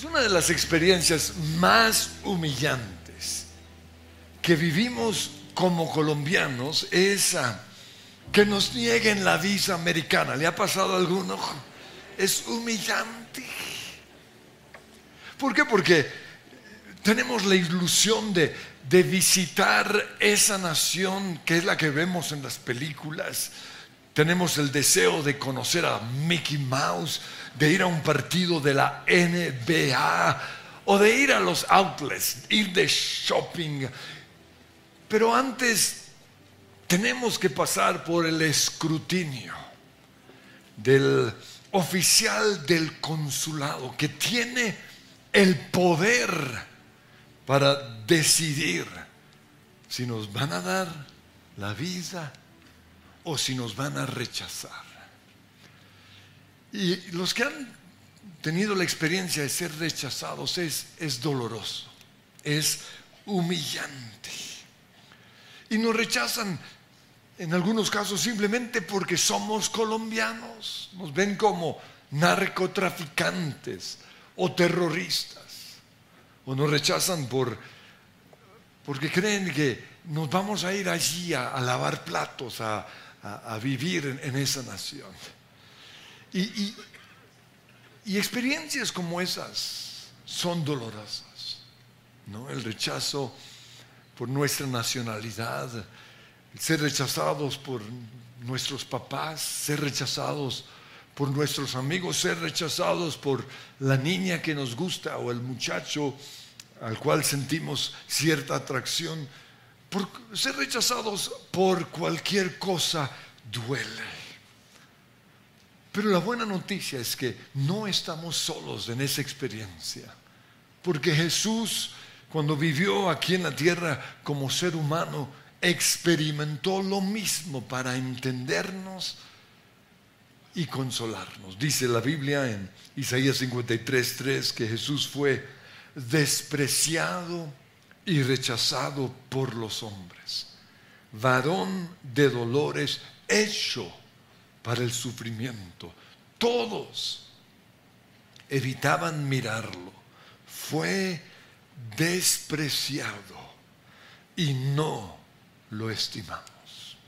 Pues una de las experiencias más humillantes que vivimos como colombianos es ah, que nos nieguen la visa americana. ¿Le ha pasado a alguno? Es humillante. ¿Por qué? Porque tenemos la ilusión de, de visitar esa nación que es la que vemos en las películas. Tenemos el deseo de conocer a Mickey Mouse, de ir a un partido de la NBA o de ir a los outlets, ir de shopping. Pero antes tenemos que pasar por el escrutinio del oficial del consulado que tiene el poder para decidir si nos van a dar la visa o si nos van a rechazar. Y los que han tenido la experiencia de ser rechazados es, es doloroso, es humillante. Y nos rechazan en algunos casos simplemente porque somos colombianos, nos ven como narcotraficantes o terroristas, o nos rechazan por, porque creen que nos vamos a ir allí a, lavar platos, a, vivir en esa nación. Y, experiencias como esas son dolorosas. ¿no? El rechazo por nuestra nacionalidad, ser rechazados por nuestros papás, ser rechazados por nuestros amigos, ser rechazados por la niña que nos gusta o el muchacho al cual sentimos cierta atracción, ser rechazados por cualquier cosa duele. Pero la buena noticia es que no estamos solos en esa experiencia, porque Jesús, cuando vivió aquí en la tierra como ser humano, experimentó lo mismo para entendernos y consolarnos. Dice la Biblia en Isaías 53:3 que Jesús fue despreciado y rechazado por los hombres, varón de dolores, hecho para el sufrimiento. Todos evitaban mirarlo. Fue despreciado y no lo estimamos.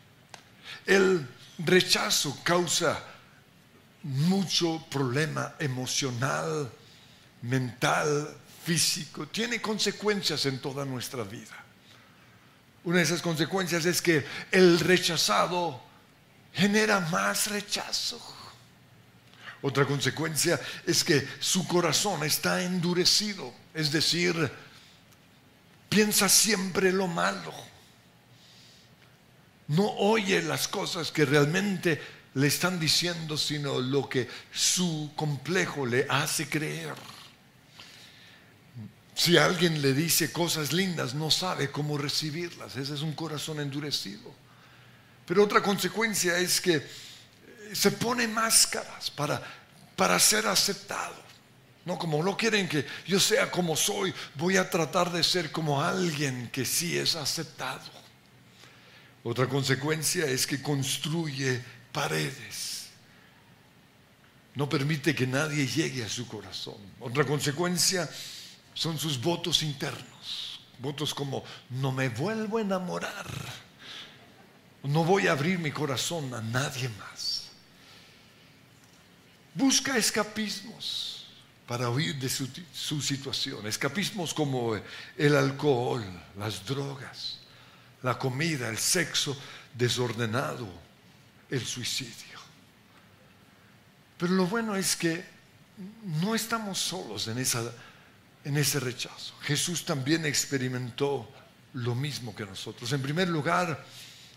El rechazo causa mucho problema emocional, mental, físico. Tiene consecuencias en toda nuestra vida. Una de esas consecuencias es que el rechazado genera más rechazo. Otra consecuencia es que su corazón está endurecido, es decir, piensa siempre lo malo. No oye las cosas que realmente le están diciendo, sino lo que su complejo le hace creer. Si alguien le dice cosas lindas, no sabe cómo recibirlas. Ese es un corazón endurecido. Pero otra consecuencia es que se pone máscaras para, para ser aceptado. No, como no quieren que yo sea como soy, voy a tratar de ser como alguien que sí es aceptado. Otra consecuencia es que construye paredes. No permite que nadie llegue a su corazón. Otra consecuencia son sus votos internos. Votos como no me vuelvo a enamorar no voy a abrir mi corazón a nadie más. Busca escapismos para huir de su, situación. Escapismos como el alcohol, las drogas, la comida, el sexo desordenado, el suicidio. Pero lo bueno es que no estamos solos en, esa, en ese rechazo. Jesús también experimentó lo mismo que nosotros. En primer lugar,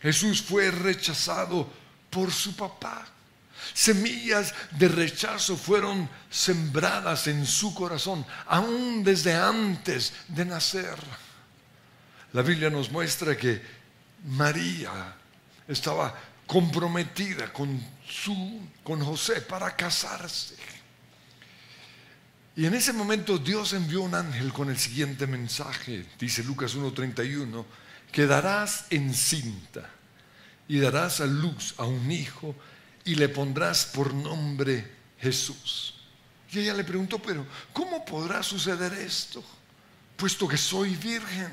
Jesús fue rechazado por su papá. Semillas de rechazo fueron sembradas en su corazón, aún desde antes de nacer. La Biblia nos muestra que María estaba comprometida con, su, con José para casarse. Y en ese momento Dios envió un ángel con el siguiente mensaje, dice Lucas 1.31 quedarás encinta y darás a luz a un hijo y le pondrás por nombre Jesús. Y ella le preguntó, pero ¿cómo podrá suceder esto? Puesto que soy virgen.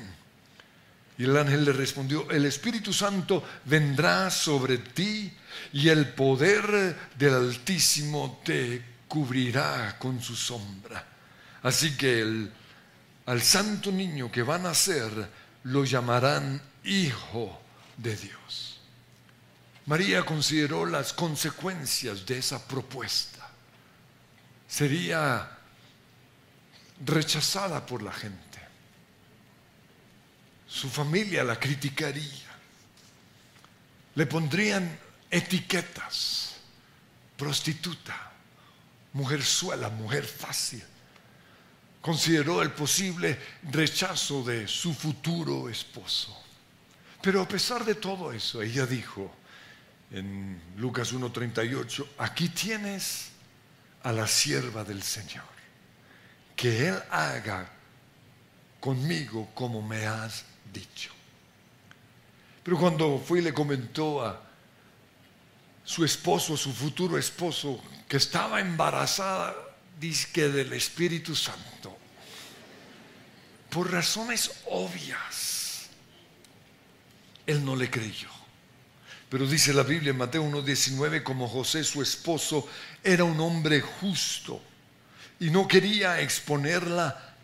Y el ángel le respondió, el Espíritu Santo vendrá sobre ti y el poder del Altísimo te cubrirá con su sombra. Así que el, al santo niño que va a nacer lo llamarán Hijo de Dios. María consideró las consecuencias de esa propuesta. Sería rechazada por la gente. Su familia la criticaría. Le pondrían etiquetas. Prostituta, mujerzuela, mujer fácil. Consideró el posible rechazo de su futuro esposo. Pero a pesar de todo eso, ella dijo en Lucas 1.38, aquí tienes a la sierva del Señor, que Él haga conmigo como me has dicho. Pero cuando fue y le comentó a su esposo, su futuro esposo, que estaba embarazada, dice que del Espíritu Santo, por razones obvias, él no le creyó. Pero dice la Biblia en Mateo 1.19, como José, su esposo, era un hombre justo y no quería exponerla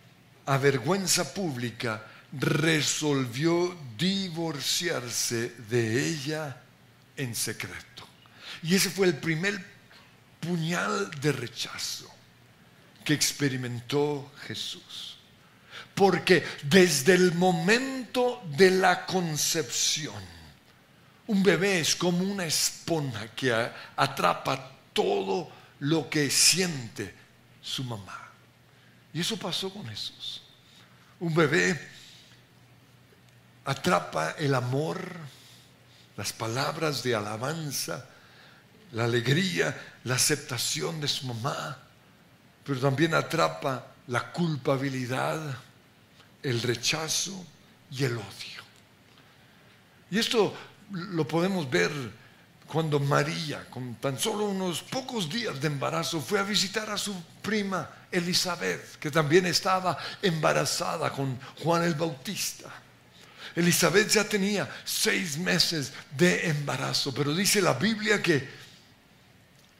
a vergüenza pública, resolvió divorciarse de ella en secreto. Y ese fue el primer puñal de rechazo que experimentó Jesús. Porque desde el momento de la concepción, un bebé es como una esponja que atrapa todo lo que siente su mamá. Y eso pasó con Jesús. Un bebé atrapa el amor, las palabras de alabanza, la alegría, la aceptación de su mamá, pero también atrapa la culpabilidad, el rechazo y el odio. Y esto lo podemos ver cuando María, con tan solo unos pocos días de embarazo, fue a visitar a su prima Elizabeth, que también estaba embarazada con Juan el Bautista. Elizabeth ya tenía seis meses de embarazo, pero dice la Biblia que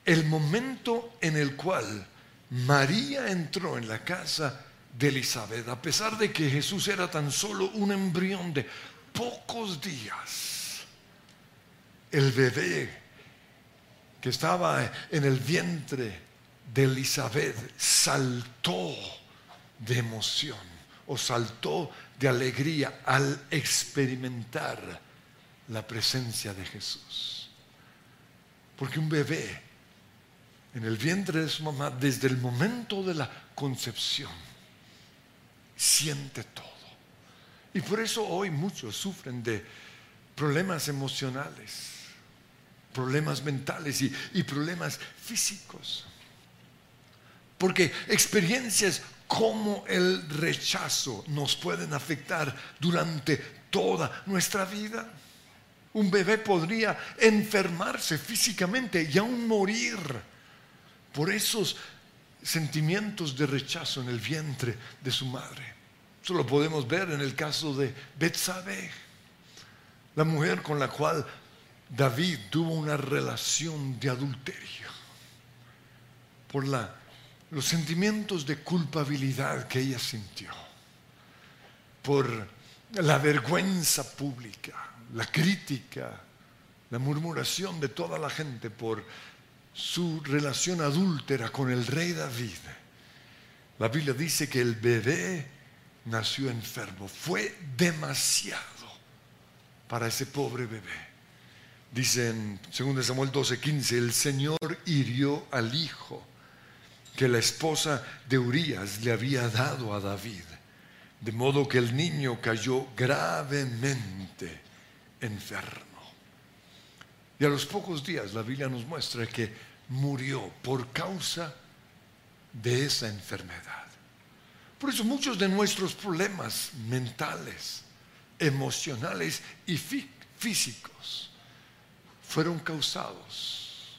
el momento en el cual María entró en la casa de Elizabeth, a pesar de que Jesús era tan solo un embrión de pocos días, el bebé que estaba en el vientre de Elizabeth saltó de emoción o saltó de alegría al experimentar la presencia de Jesús. Porque un bebé en el vientre de su mamá, desde el momento de la concepción, siente todo. Y por eso hoy muchos sufren de problemas emocionales, problemas mentales y, y problemas físicos. Porque experiencias como el rechazo nos pueden afectar durante toda nuestra vida. Un bebé podría enfermarse físicamente y aún morir por esos sentimientos de rechazo en el vientre de su madre. Eso lo podemos ver en el caso de Betsabé, la mujer con la cual David tuvo una relación de adulterio por los sentimientos de culpabilidad que ella sintió, por la vergüenza pública, la crítica, la murmuración de toda la gente por su relación adúltera con el rey David, la Biblia dice que el bebé nació enfermo. Fue demasiado para ese pobre bebé. Dice en 2 Samuel 12:15, el Señor hirió al hijo que la esposa de Urías le había dado a David, de modo que el niño cayó gravemente enfermo. Y a los pocos días la Biblia nos muestra que murió por causa de esa enfermedad. Por eso muchos de nuestros problemas mentales, emocionales y físicos fueron causados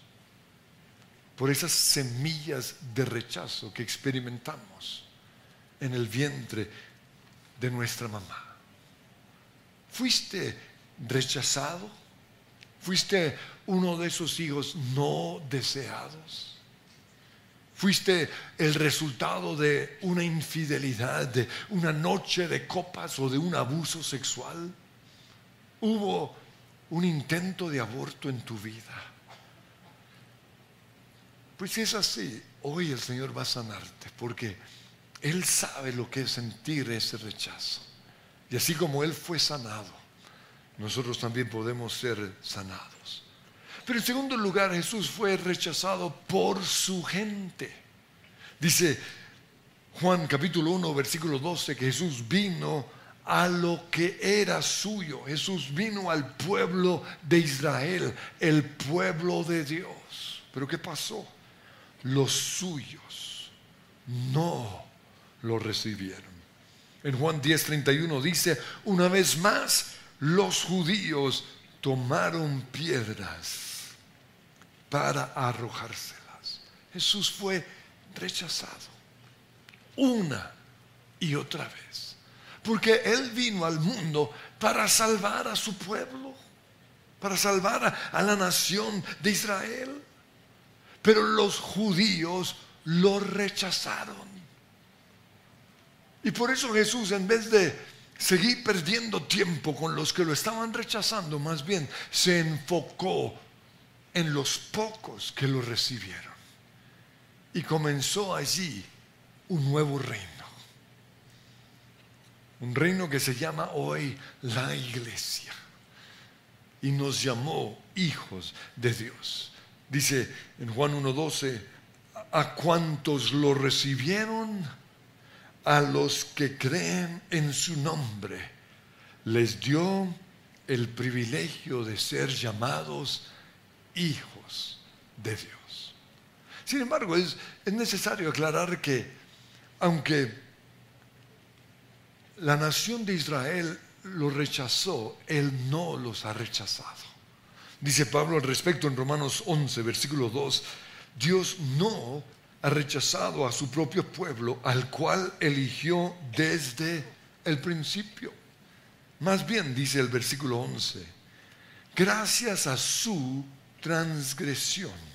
por esas semillas de rechazo que experimentamos en el vientre de nuestra mamá. ¿Fuiste rechazado? ¿Fuiste uno de esos hijos no deseados? ¿Fuiste el resultado de una infidelidad, de una noche de copas o de un abuso sexual? ¿Hubo un intento de aborto en tu vida? Pues si es así, hoy el Señor va a sanarte porque Él sabe lo que es sentir ese rechazo. Y así como Él fue sanado, nosotros también podemos ser sanados. Pero en segundo lugar, Jesús fue rechazado por su gente. Dice Juan capítulo 1, versículo 12, que Jesús vino a lo que era suyo. Jesús vino al pueblo de Israel, el pueblo de Dios. Pero ¿qué pasó? Los suyos no lo recibieron. En Juan 10:31 dice, una vez más, los judíos tomaron piedras para arrojárselas. Jesús fue rechazado una y otra vez. Porque Él vino al mundo para salvar a su pueblo, para salvar a, la nación de Israel. Pero los judíos lo rechazaron. Y por eso Jesús, en vez de seguir perdiendo tiempo con los que lo estaban rechazando, más bien se enfocó en los pocos que lo recibieron. Y comenzó allí un nuevo reino. Un reino que se llama hoy la iglesia. Y nos llamó hijos de Dios. Dice en Juan 1.12, a cuantos lo recibieron, a los que creen en su nombre, les dio el privilegio de ser llamados hijos de Dios. Sin embargo, es, es necesario aclarar que aunque la nación de Israel lo rechazó, Él no los ha rechazado. Dice Pablo al respecto en Romanos 11, versículo 2, Dios no ha rechazado a su propio pueblo, al cual eligió desde el principio. Más bien, dice el versículo 11, gracias a su transgresión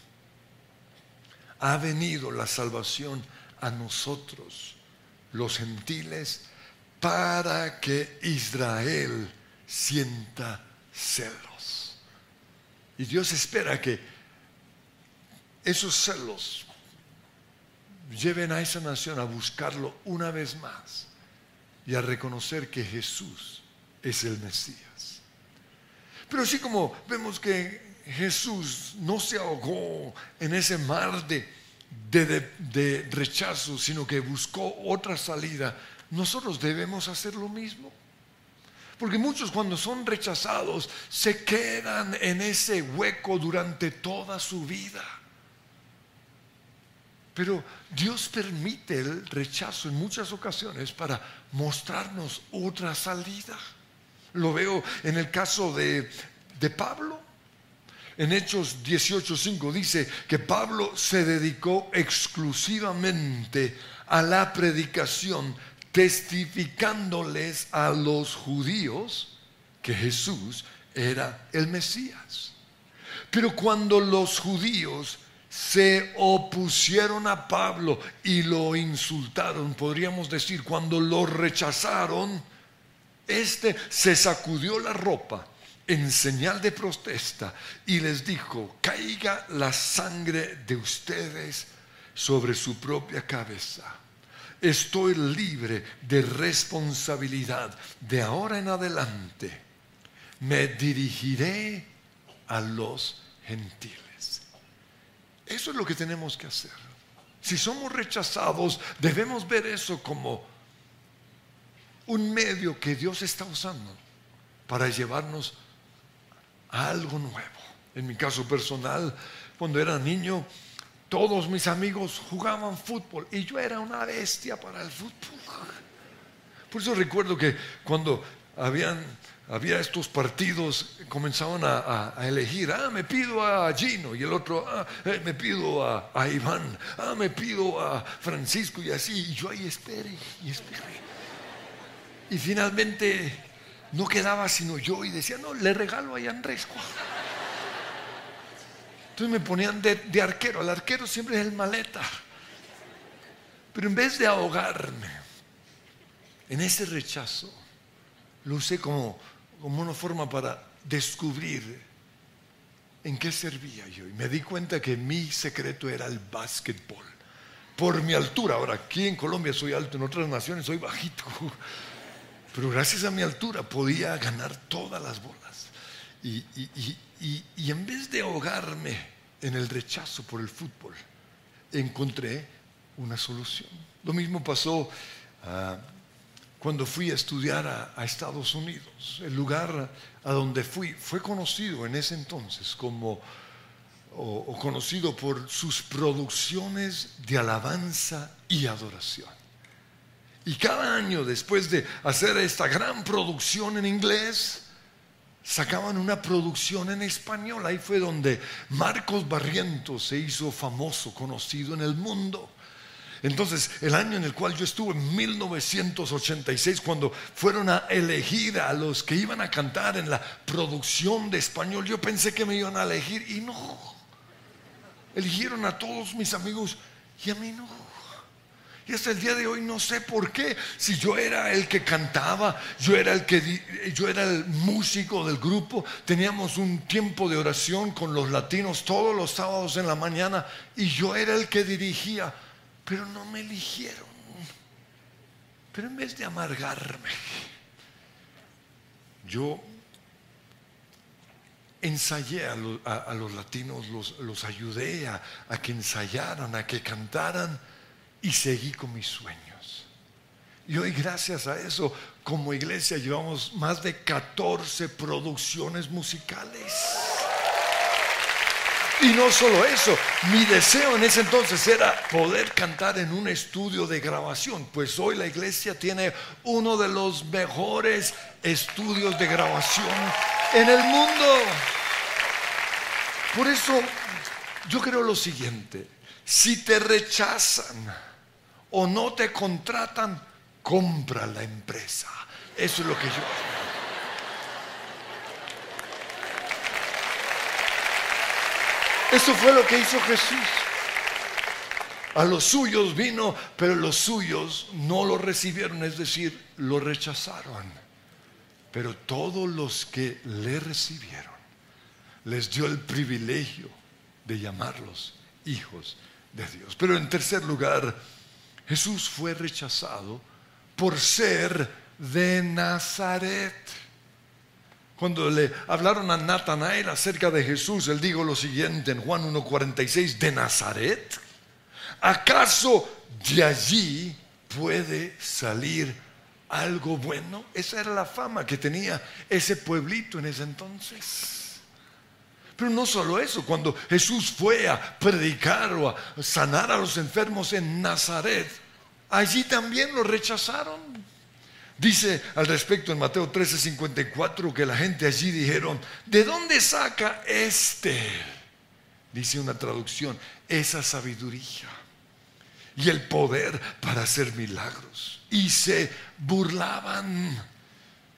ha venido la salvación a nosotros, los gentiles, para que Israel sienta celos. Y Dios espera que esos celos lleven a esa nación a buscarlo una vez más y a reconocer que Jesús es el Mesías. Pero así como vemos que Jesús no se ahogó en ese mar de, de, rechazo, sino que buscó otra salida, nosotros debemos hacer lo mismo. Porque muchos cuando son rechazados se quedan en ese hueco durante toda su vida. Pero Dios permite el rechazo en muchas ocasiones para mostrarnos otra salida. Lo veo en el caso de, Pablo. En Hechos 18:5 dice que Pablo se dedicó exclusivamente a la predicación, testificándoles a los judíos que Jesús era el Mesías. Pero cuando los judíos se opusieron a Pablo y lo insultaron, podríamos decir, cuando lo rechazaron, este se sacudió la ropa en señal de protesta y les dijo, caiga la sangre de ustedes sobre su propia cabeza. Estoy libre de responsabilidad. De ahora en adelante me dirigiré a los gentiles. Eso es lo que tenemos que hacer. Si somos rechazados, debemos ver eso como un medio que Dios está usando para llevarnos a algo nuevo. En mi caso personal, cuando era niño, todos mis amigos jugaban fútbol y yo era una bestia para el fútbol. Por eso recuerdo que cuando habían, había estos partidos, comenzaban a, elegir, ah, me pido a Gino, y el otro, ah, eh, me pido a, Iván, ah, me pido a Francisco, y así, y yo ahí espere y espere. Y finalmente no quedaba sino yo y decía, no, le regalo a Andrés. Entonces me ponían de, arquero. El arquero siempre es el maleta. Pero en vez de ahogarme en ese rechazo, lo usé como, como una forma para descubrir en qué servía yo. Y me di cuenta que mi secreto era el básquetbol. Por mi altura. Ahora, aquí en Colombia soy alto, en otras naciones soy bajito. Pero gracias a mi altura podía ganar todas las bolas. Y, en vez de ahogarme en el rechazo por el fútbol, encontré una solución. Lo mismo pasó ah, cuando fui a estudiar a, Estados Unidos. El lugar a donde fui fue conocido en ese entonces como, o conocido por sus producciones de alabanza y adoración. Y cada año, después de hacer esta gran producción en inglés, sacaban una producción en español. Ahí fue donde Marcos Barrientos se hizo famoso, conocido en el mundo. Entonces, el año en el cual yo estuve, en 1986, cuando fueron a elegir a los que iban a cantar en la producción de español, yo pensé que me iban a elegir y no. Eligieron a todos mis amigos y a mí no. Y hasta el día de hoy no sé por qué. Si yo era el que cantaba, yo era el que yo era el músico del grupo, teníamos un tiempo de oración con los latinos todos los sábados en la mañana y yo era el que dirigía, pero no me eligieron. Pero en vez de amargarme, yo ensayé a, los latinos, los, ayudé a que ensayaran, a que cantaran y seguí con mis sueños. Y hoy gracias a eso, como iglesia, llevamos más de 14 producciones musicales. Y no solo eso, mi deseo en ese entonces era poder cantar en un estudio de grabación, pues hoy la iglesia tiene uno de los mejores estudios de grabación en el mundo. Por eso yo creo lo siguiente, si te rechazan, o no te contratan, compra la empresa. Eso es lo que yo Eso fue lo que hizo Jesús. A los suyos vino, pero los suyos no lo recibieron, es decir, lo rechazaron. Pero todos los que le recibieron, les dio el privilegio de llamarlos hijos de Dios. Pero en tercer lugar, Jesús fue rechazado por ser de Nazaret. Cuando le hablaron a Natanael acerca de Jesús, él dijo lo siguiente en Juan 1.46, ¿de Nazaret? ¿Acaso de allí puede salir algo bueno? Esa era la fama que tenía ese pueblito en ese entonces. Pero no solo eso, cuando Jesús fue a predicar o a sanar a los enfermos en Nazaret, allí también lo rechazaron. Dice al respecto en Mateo 13:54 que la gente allí dijeron, ¿de dónde saca este? Dice una traducción, esa sabiduría y el poder para hacer milagros. Y se burlaban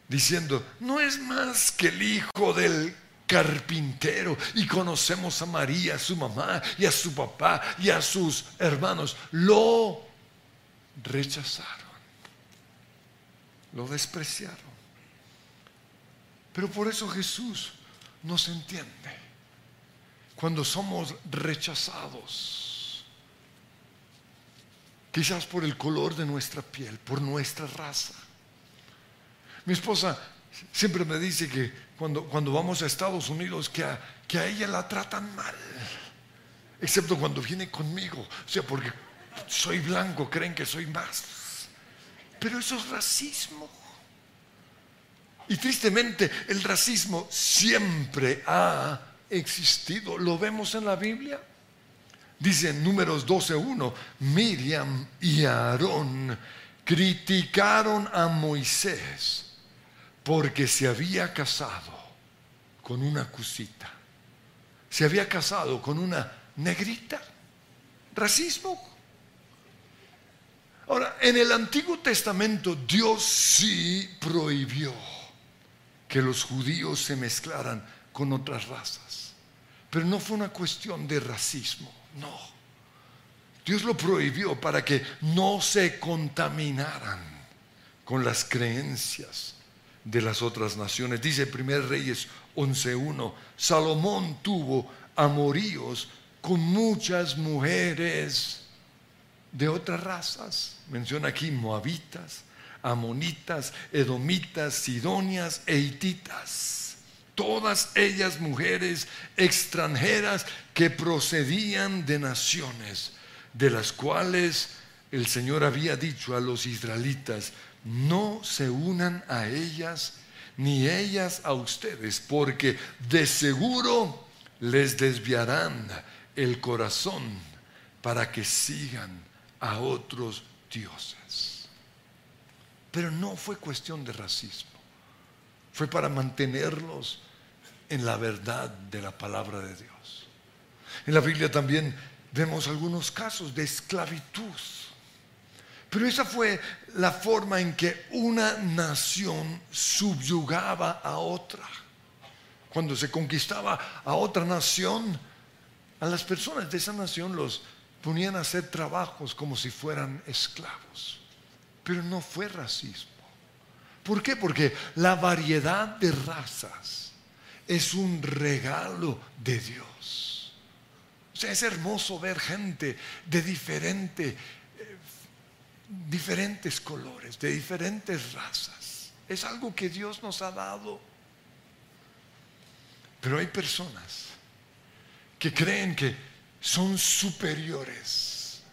diciendo, no es más que el hijo del carpintero y conocemos a María, su mamá, y a su papá, y a sus hermanos. Lo rechazaron, lo despreciaron. Pero por eso Jesús nos entiende. Cuando somos rechazados, quizás por el color de nuestra piel, por nuestra raza. Mi esposa siempre me dice que cuando, cuando vamos a Estados Unidos que a, que a ella la tratan mal, excepto cuando viene conmigo, o sea, porque soy blanco, creen que soy más. Pero eso es racismo. Y tristemente el racismo siempre ha existido. Lo vemos en la Biblia. Dice en números 12.1, Miriam y Aarón criticaron a Moisés porque se había casado con una cusita. Se había casado con una negrita. Racismo. Ahora, en el Antiguo Testamento Dios sí prohibió que los judíos se mezclaran con otras razas. Pero no fue una cuestión de racismo, no. Dios lo prohibió para que no se contaminaran con las creencias de las otras naciones. Dice 1 Reyes 11.1, Salomón tuvo amoríos con muchas mujeres de otras razas. Menciona aquí moabitas, amonitas, edomitas, sidonias e hititas. Todas ellas mujeres extranjeras que procedían de naciones de las cuales el Señor había dicho a los israelitas, no se unan a ellas ni ellas a ustedes, porque de seguro les desviarán el corazón para que sigan a otros dioses. Pero no fue cuestión de racismo, fue para mantenerlos en la verdad de la palabra de Dios. En la Biblia también vemos algunos casos de esclavitud. Pero esa fue la forma en que una nación subyugaba a otra. Cuando se conquistaba a otra nación, a las personas de esa nación los ponían a hacer trabajos como si fueran esclavos. Pero no fue racismo. ¿Por qué? Porque la variedad de razas es un regalo de Dios. O sea, es hermoso ver gente de diferente, eh, diferentes colores, de diferentes razas. Es algo que Dios nos ha dado. Pero hay personas que creen que son superiores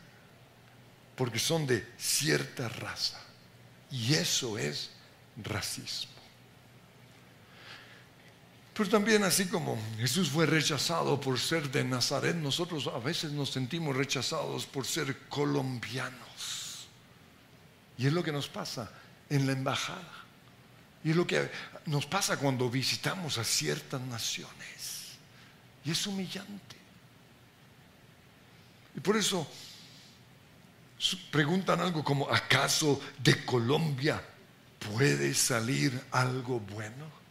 porque son de cierta raza. Y eso es racismo. Pero también así como Jesús fue rechazado por ser de Nazaret, nosotros a veces nos sentimos rechazados por ser colombianos. Y es lo que nos pasa en la embajada. Y es lo que nos pasa cuando visitamos a ciertas naciones. Y es humillante. Y por eso preguntan algo como, ¿acaso de Colombia puede salir algo bueno?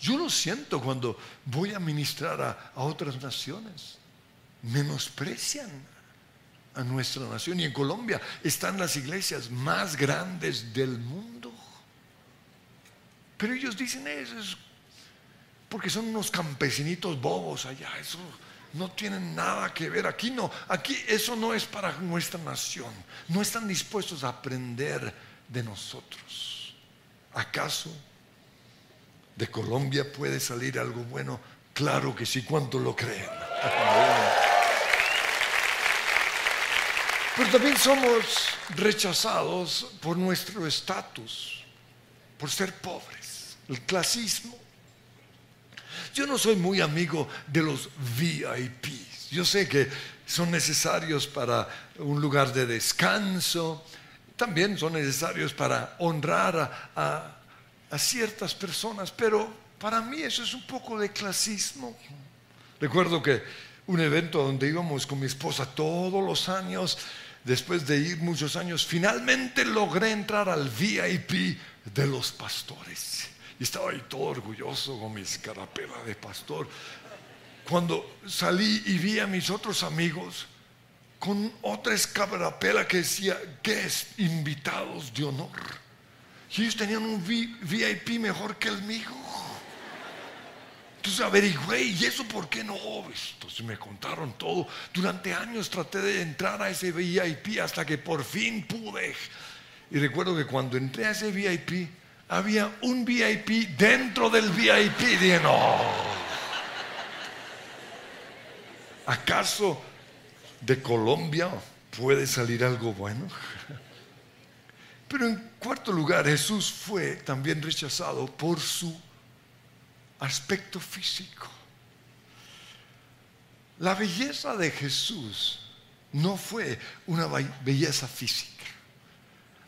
Yo lo siento cuando voy a ministrar a, otras naciones. Menosprecian a nuestra nación. Y en Colombia están las iglesias más grandes del mundo. Pero ellos dicen eso es porque son unos campesinitos bobos allá. Eso no tienen nada que ver. Aquí no, aquí eso no es para nuestra nación. No están dispuestos a aprender de nosotros. ¿Acaso de Colombia puede salir algo bueno? Claro que sí, ¿cuánto lo creen? Pero también somos rechazados por nuestro estatus, por ser pobres, el clasismo. Yo no soy muy amigo de los VIPs. Yo sé que son necesarios para un lugar de descanso, también son necesarios para honrar a, ciertas personas, pero para mí eso es un poco de clasismo. Recuerdo que un evento donde íbamos con mi esposa todos los años, después de ir muchos años, finalmente logré entrar al VIP de los pastores. Y estaba ahí todo orgulloso con mi escarapela de pastor. Cuando salí y vi a mis otros amigos con otra escarapela que decía guest, invitados de honor. Y ellos tenían un VIP mejor que el mío. Entonces averigüé, ¿y eso por qué no? Entonces me contaron todo. Durante años traté de entrar a ese VIP hasta que por fin pude. Y recuerdo que cuando entré a ese VIP, había un VIP dentro del VIP. Dije, no. ¿Acaso de Colombia puede salir algo bueno? Pero en cuarto lugar, Jesús fue también rechazado por su aspecto físico. La belleza de Jesús no fue una belleza física.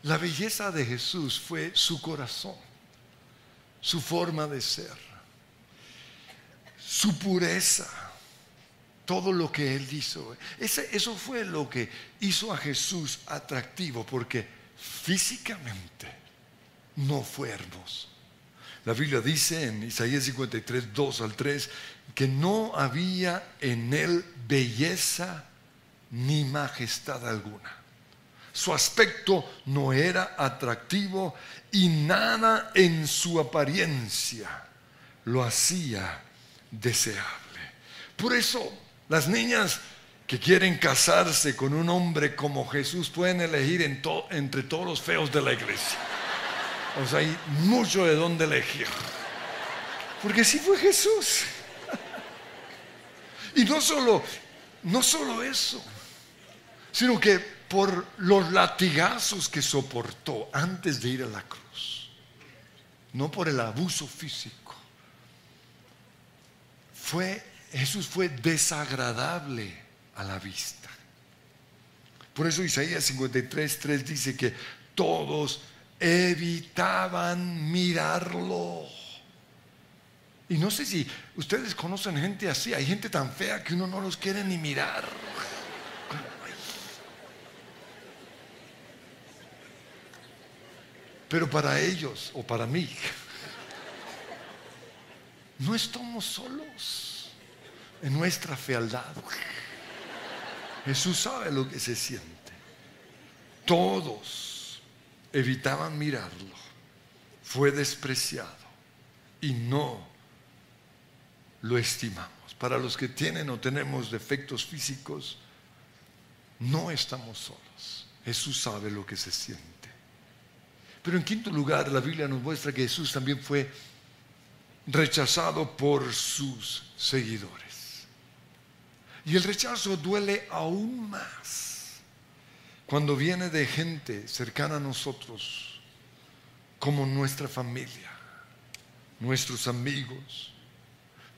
La belleza de Jesús fue su corazón. su forma de ser, su pureza, todo lo que él hizo. eso fue lo que hizo a Jesús atractivo, porque físicamente no fue hermoso. La Biblia dice en Isaías 53, 2 al 3, que no había en él belleza ni majestad alguna. Su aspecto no era atractivo y nada en su apariencia lo hacía deseable. Por eso las niñas que quieren casarse con un hombre como Jesús pueden elegir entre todos los feos de la iglesia. O sea, hay mucho de dónde elegir. Porque sí fue Jesús. Y no solo, no solo eso, sino que por los latigazos que soportó antes de ir a la cruz, no por el abuso físico. Jesús fue desagradable a la vista. Por eso Isaías 53, 3 dice que todos evitaban mirarlo. Y no sé si ustedes conocen gente así, hay gente tan fea que uno no los quiere ni mirar. Pero para ellos o para mí, no estamos solos en nuestra fealdad. Jesús sabe lo que se siente. Todos evitaban mirarlo. Fue despreciado y no lo estimamos. Para los que tienen o tenemos defectos físicos, no estamos solos. Jesús sabe lo que se siente. Pero en quinto lugar, la Biblia nos muestra que Jesús también fue rechazado por sus seguidores. Y el rechazo duele aún más cuando viene de gente cercana a nosotros, como nuestra familia, nuestros amigos,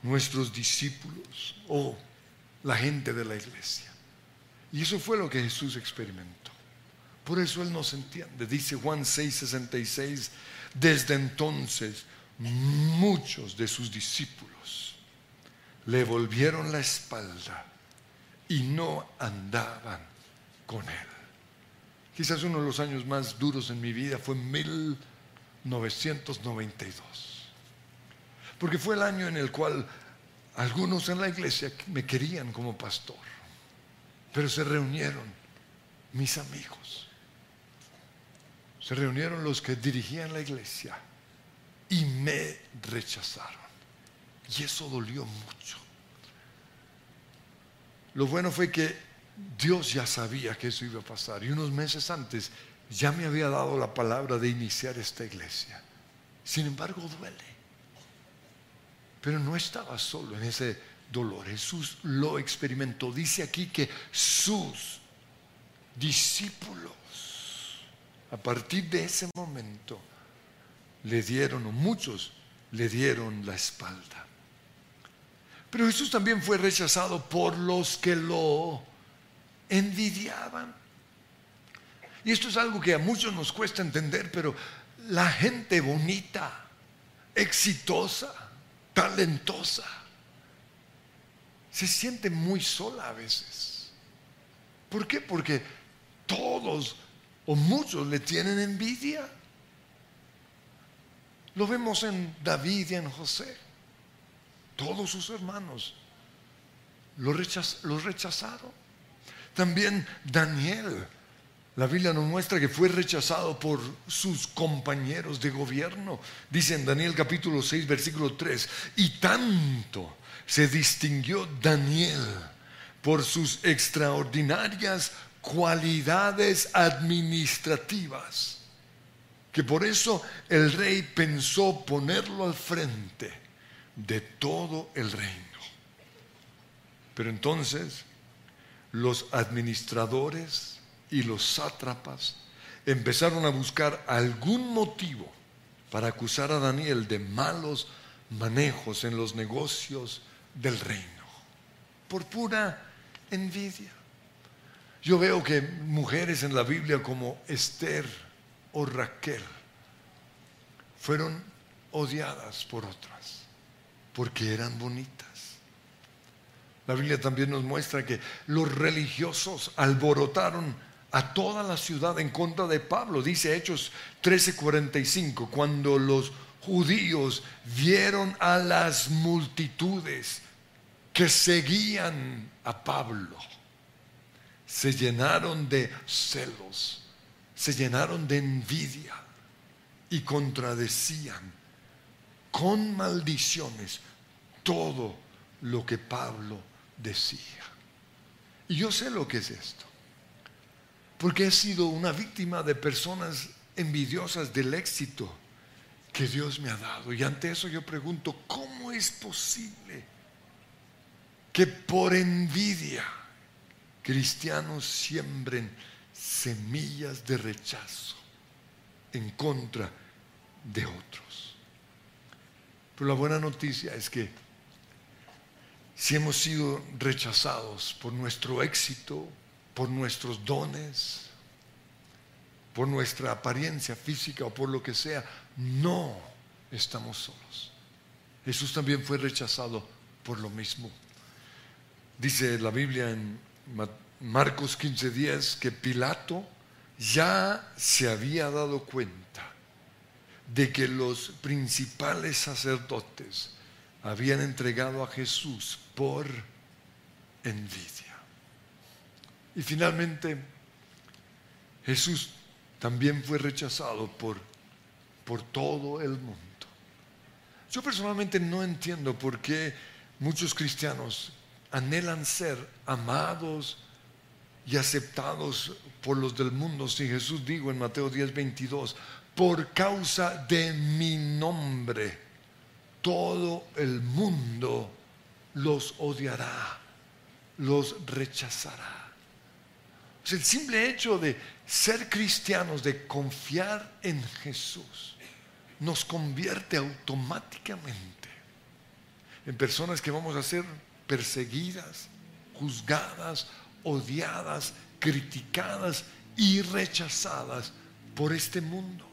nuestros discípulos o la gente de la iglesia. Y eso fue lo que Jesús experimentó. Por eso Él nos entiende. Dice Juan 6:66, desde entonces muchos de sus discípulos le volvieron la espalda y no andaban con Él. Quizás uno de los años más duros en mi vida fue 1992 porque fue el año en el cual algunos en la iglesia me querían como pastor, pero se reunieron mis amigos, se reunieron los que dirigían la iglesia y me rechazaron. Y eso dolió mucho. Lo bueno fue que Dios ya sabía que eso iba a pasar y unos meses antes ya me había dado la palabra de iniciar esta iglesia. Sin embargo, duele. Pero no estaba solo en ese dolor. Jesús lo experimentó. Dice aquí que sus discípulos, a partir de ese momento, le dieron, o muchos le dieron la espalda. Pero Jesús también fue rechazado por los que lo envidiaban. Y esto es algo que a muchos nos cuesta entender, pero la gente bonita, exitosa, talentosa, se siente muy sola a veces. ¿Por qué? Porque todos o muchos le tienen envidia. Lo vemos en David y en José. Todos sus hermanos lo, rechazaron. También Daniel la Biblia nos muestra que fue rechazado por sus compañeros de gobierno. Dice en Daniel capítulo 6, versículo 3, y tanto se distinguió Daniel por sus extraordinarias cualidades administrativas, que por eso el rey pensó ponerlo al frente de todo el reino. Pero entonces los administradores y los sátrapas empezaron a buscar algún motivo para acusar a Daniel de malos manejos en los negocios del reino, por pura envidia. Yo veo que mujeres en la Biblia como Esther o Raquel fueron odiadas por otras, porque eran bonitas. La Biblia también nos muestra que los religiosos alborotaron a toda la ciudad en contra de Pablo. Dice Hechos 13:45, cuando los judíos vieron a las multitudes que seguían a Pablo, se llenaron de celos, se llenaron de envidia y contradecían con maldiciones todo lo que Pablo decía. Y yo sé lo que es esto, porque he sido una víctima de personas envidiosas del éxito que Dios me ha dado. Y ante eso yo pregunto, ¿cómo es posible que por envidia cristianos siembren semillas de rechazo en contra de otros? Pero la buena noticia es que si hemos sido rechazados por nuestro éxito, por nuestros dones, por nuestra apariencia física o por lo que sea, no estamos solos. Jesús también fue rechazado por lo mismo. Dice la Biblia en Marcos 15:10 que Pilato ya se había dado cuenta de que los principales sacerdotes habían entregado a Jesús por envidia. Y finalmente, Jesús también fue rechazado por por todo el mundo. Yo personalmente no entiendo por qué muchos cristianos anhelan ser amados y aceptados por los del mundo. Si Jesús dijo en Mateo 10, 22, por causa de mi nombre, todo el mundo los odiará, los rechazará. el simple hecho de ser cristianos, de confiar en Jesús, nos convierte automáticamente en personas que vamos a ser perseguidas, juzgadas, odiadas, criticadas y rechazadas por este mundo.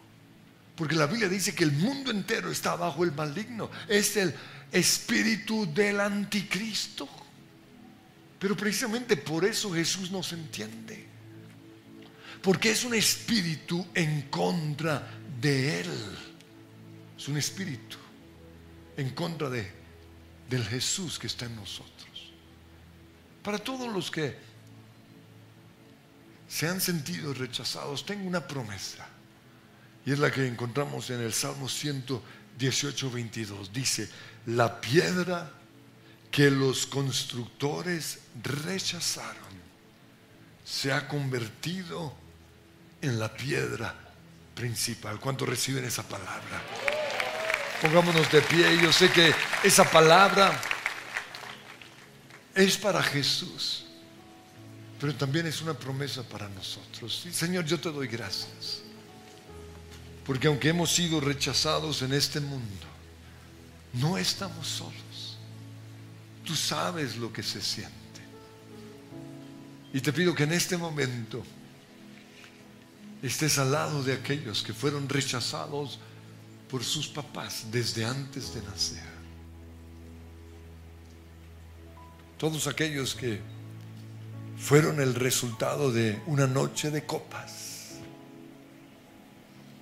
Porque la Biblia dice que el mundo entero está bajo el maligno. Es el espíritu del anticristo. Pero precisamente por eso Jesús nos entiende. Porque es un espíritu en contra de Él. Es un espíritu en contra de, del Jesús que está en nosotros. Para todos los que se han sentido rechazados, tengo una promesa. Y es la que encontramos en el Salmo 118, 22. Dice, la piedra que los constructores rechazaron se ha convertido en la piedra principal. ¿Cuántos reciben esa palabra? Pongámonos de pie. Yo sé que esa palabra es para Jesús, pero también es una promesa para nosotros. Señor, yo te doy gracias. Porque aunque hemos sido rechazados en este mundo, no estamos solos. Tú sabes lo que se siente. Y te pido que en este momento estés al lado de aquellos que fueron rechazados por sus papás desde antes de nacer. Todos aquellos que fueron el resultado de una noche de copas,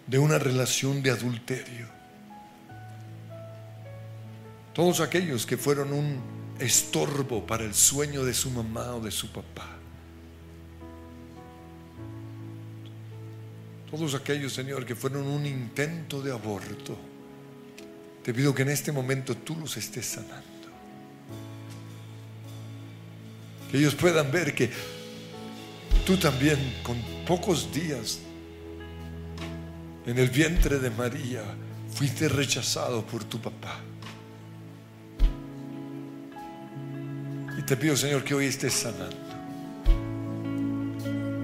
de una relación de adulterio. Todos aquellos que fueron un estorbo para el sueño de su mamá o de su papá. Todos aquellos, Señor, que fueron un intento de aborto, te pido que en este momento tú los estés sanando. Que ellos puedan ver que tú también con pocos días en el vientre de María fuiste rechazado por tu papá. Y te pido, Señor, que hoy estés sanando.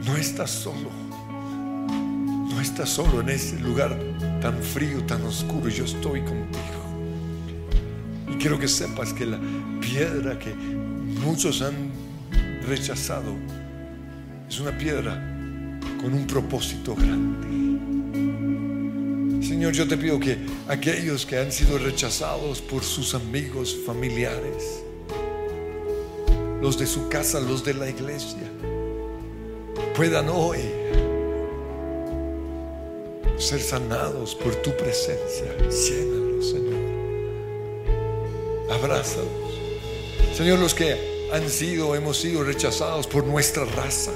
No estás solo estás solo en ese lugar tan frío, tan oscuro. Yo estoy contigo. Y quiero que sepas que la piedra que muchos han rechazado es una piedra con un propósito grande. Señor, yo te pido que aquellos que han sido rechazados por sus amigos, familiares, los de su casa, los de la iglesia, puedan hoy ser sanados por tu presencia. Llénalos, Señor. Abrázalos. Señor, los que han sido, hemos sido rechazados por nuestra raza,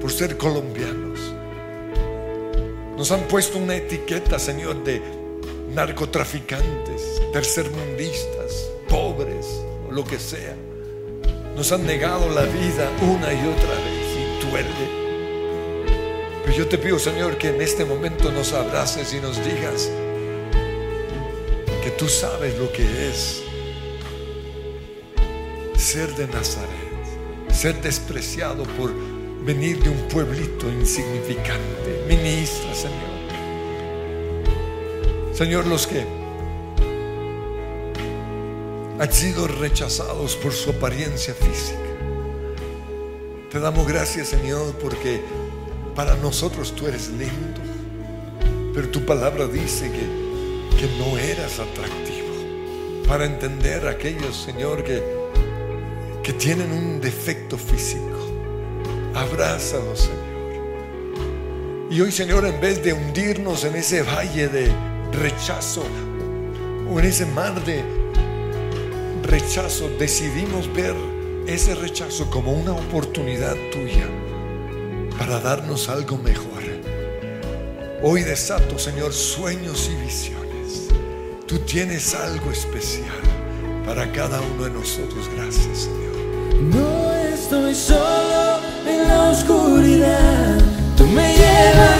por ser colombianos. Nos han puesto una etiqueta, Señor, de narcotraficantes, tercermundistas, pobres, o lo que sea. Nos han negado la vida una y otra vez y duele. Pero yo te pido, Señor, que en este momento nos abraces y nos digas que tú sabes lo que es ser de Nazaret, ser despreciado por venir de un pueblito insignificante. Ministra, Señor. Señor, los que han sido rechazados por su apariencia física. Te damos gracias, Señor, porque para nosotros tú eres lindo. Pero tu palabra dice que, que no eras atractivo. Para entender a aquellos, Señor, que, que tienen un defecto físico. Abrázalos, Señor. Y hoy, Señor, en vez de hundirnos en ese valle de rechazo o en ese mar de rechazo, decidimos ver ese rechazo como una oportunidad tuya para darnos algo mejor. Hoy desato, Señor, sueños y visiones. Tú tienes algo especial para cada uno de nosotros. Gracias, Señor. No estoy solo en la oscuridad, tú me llevas